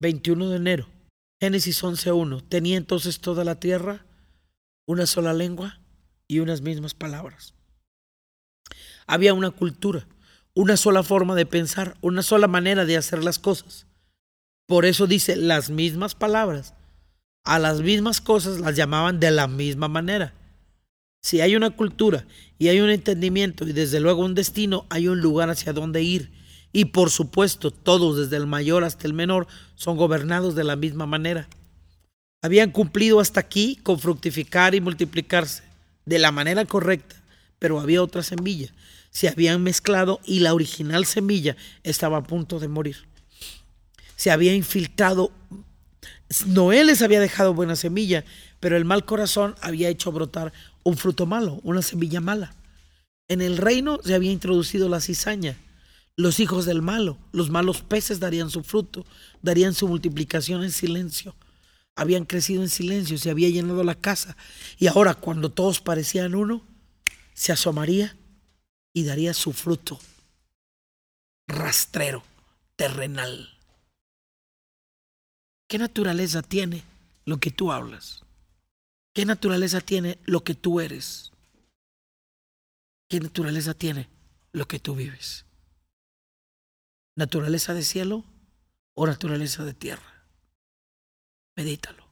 21 de enero. Génesis 11.1. Tenía entonces toda la tierra una sola lengua y unas mismas palabras. Había una cultura, una sola forma de pensar, una sola manera de hacer las cosas. Por eso dice las mismas palabras. A las mismas cosas las llamaban de la misma manera. Si hay una cultura y hay un entendimiento y desde luego un destino, hay un lugar hacia donde ir. Y por supuesto, todos, desde el mayor hasta el menor, son gobernados de la misma manera. Habían cumplido hasta aquí con fructificar y multiplicarse de la manera correcta, pero había otra semilla. Se habían mezclado y la original semilla estaba a punto de morir. Se había infiltrado. Noé les había dejado buena semilla, pero el mal corazón había hecho brotar un fruto malo, una semilla mala. En el reino se había introducido la cizaña. Los hijos del malo, los malos peces darían su fruto, darían su multiplicación en silencio. Habían crecido en silencio, se había llenado la casa. Y ahora cuando todos parecían uno, se asomaría y daría su fruto rastrero, terrenal. ¿Qué naturaleza tiene lo que tú hablas? ¿Qué naturaleza tiene lo que tú eres? ¿Qué naturaleza tiene lo que tú vives? ¿Naturaleza de cielo o naturaleza de tierra? Medítalo.